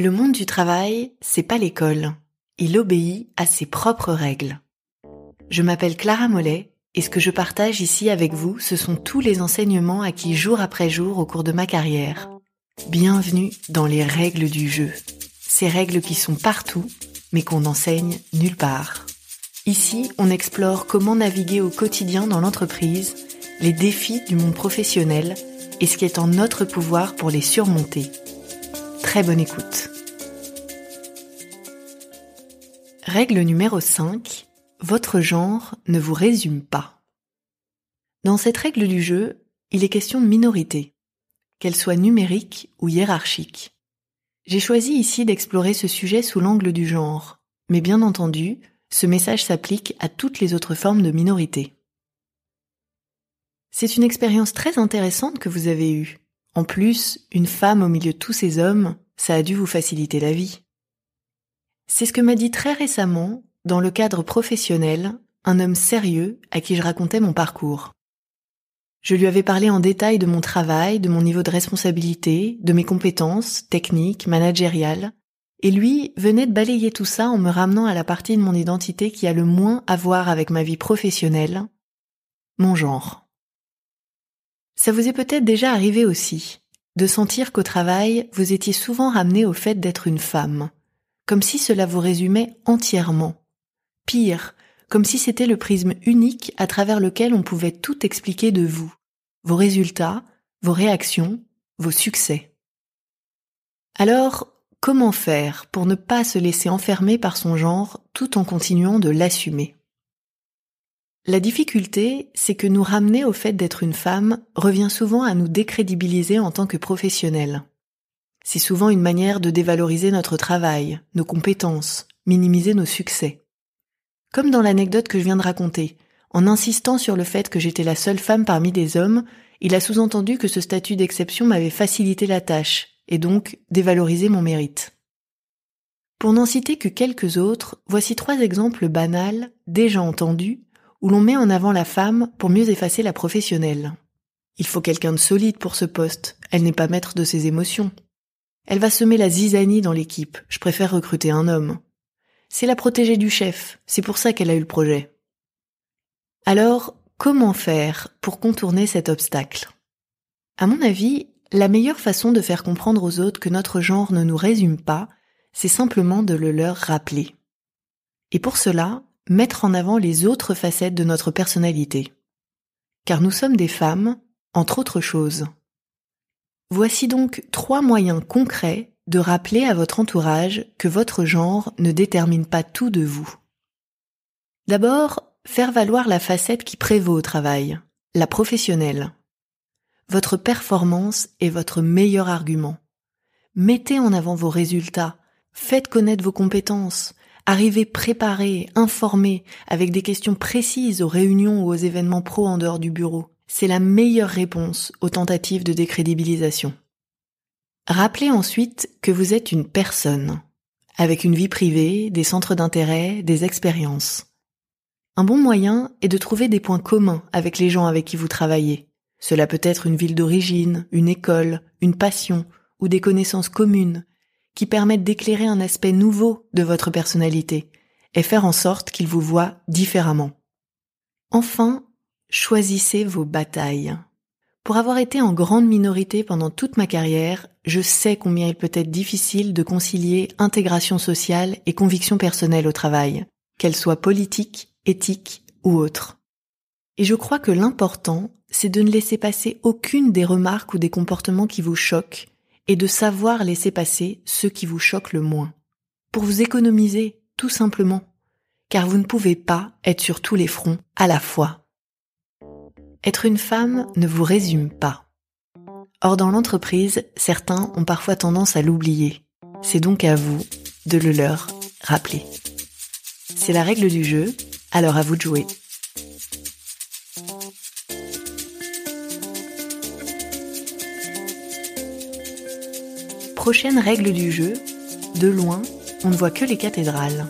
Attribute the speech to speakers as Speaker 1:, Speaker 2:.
Speaker 1: Le monde du travail, c'est pas l'école. Il obéit à ses propres règles. Je m'appelle Clara Mollet et ce que je partage ici avec vous, ce sont tous les enseignements acquis jour après jour au cours de ma carrière. Bienvenue dans les règles du jeu. Ces règles qui sont partout, mais qu'on n'enseigne nulle part. Ici, on explore comment naviguer au quotidien dans l'entreprise, les défis du monde professionnel et ce qui est en notre pouvoir pour les surmonter. Très bonne écoute. Règle numéro 5. Votre genre ne vous résume pas. Dans cette règle du jeu, il est question de minorité, qu'elle soit numérique ou hiérarchique. J'ai choisi ici d'explorer ce sujet sous l'angle du genre, mais bien entendu, ce message s'applique à toutes les autres formes de minorité. C'est une expérience très intéressante que vous avez eue. En plus, une femme au milieu de tous ces hommes, ça a dû vous faciliter la vie. C'est ce que m'a dit très récemment, dans le cadre professionnel, un homme sérieux à qui je racontais mon parcours. Je lui avais parlé en détail de mon travail, de mon niveau de responsabilité, de mes compétences techniques, managériales, et lui venait de balayer tout ça en me ramenant à la partie de mon identité qui a le moins à voir avec ma vie professionnelle, mon genre. Ça vous est peut-être déjà arrivé aussi, de sentir qu'au travail, vous étiez souvent ramené au fait d'être une femme, comme si cela vous résumait entièrement. Pire, comme si c'était le prisme unique à travers lequel on pouvait tout expliquer de vous, vos résultats, vos réactions, vos succès. Alors, comment faire pour ne pas se laisser enfermer par son genre tout en continuant de l'assumer? La difficulté, c'est que nous ramener au fait d'être une femme revient souvent à nous décrédibiliser en tant que professionnels. C'est souvent une manière de dévaloriser notre travail, nos compétences, minimiser nos succès. Comme dans l'anecdote que je viens de raconter, en insistant sur le fait que j'étais la seule femme parmi des hommes, il a sous-entendu que ce statut d'exception m'avait facilité la tâche, et donc dévalorisé mon mérite. Pour n'en citer que quelques autres, voici trois exemples banals, déjà entendus, où l'on met en avant la femme pour mieux effacer la professionnelle. Il faut quelqu'un de solide pour ce poste, elle n'est pas maître de ses émotions. Elle va semer la zizanie dans l'équipe, je préfère recruter un homme. C'est la protégée du chef, c'est pour ça qu'elle a eu le projet. Alors, comment faire pour contourner cet obstacle? À mon avis, la meilleure façon de faire comprendre aux autres que notre genre ne nous résume pas, c'est simplement de le leur rappeler. Et pour cela, mettre en avant les autres facettes de notre personnalité. Car nous sommes des femmes, entre autres choses. Voici donc trois moyens concrets de rappeler à votre entourage que votre genre ne détermine pas tout de vous. D'abord, faire valoir la facette qui prévaut au travail, la professionnelle. Votre performance est votre meilleur argument. Mettez en avant vos résultats, faites connaître vos compétences, Arriver préparé, informé, avec des questions précises aux réunions ou aux événements pro en dehors du bureau, c'est la meilleure réponse aux tentatives de décrédibilisation. Rappelez ensuite que vous êtes une personne, avec une vie privée, des centres d'intérêt, des expériences. Un bon moyen est de trouver des points communs avec les gens avec qui vous travaillez. Cela peut être une ville d'origine, une école, une passion ou des connaissances communes qui permettent d'éclairer un aspect nouveau de votre personnalité et faire en sorte qu'il vous voit différemment. Enfin, choisissez vos batailles. Pour avoir été en grande minorité pendant toute ma carrière, je sais combien il peut être difficile de concilier intégration sociale et conviction personnelle au travail, qu'elle soit politique, éthique ou autre. Et je crois que l'important, c'est de ne laisser passer aucune des remarques ou des comportements qui vous choquent et de savoir laisser passer ceux qui vous choquent le moins. Pour vous économiser, tout simplement. Car vous ne pouvez pas être sur tous les fronts à la fois. Être une femme ne vous résume pas. Or dans l'entreprise, certains ont parfois tendance à l'oublier. C'est donc à vous de le leur rappeler. C'est la règle du jeu, alors à vous de jouer. Prochaine règle du jeu, de loin, on ne voit que les cathédrales.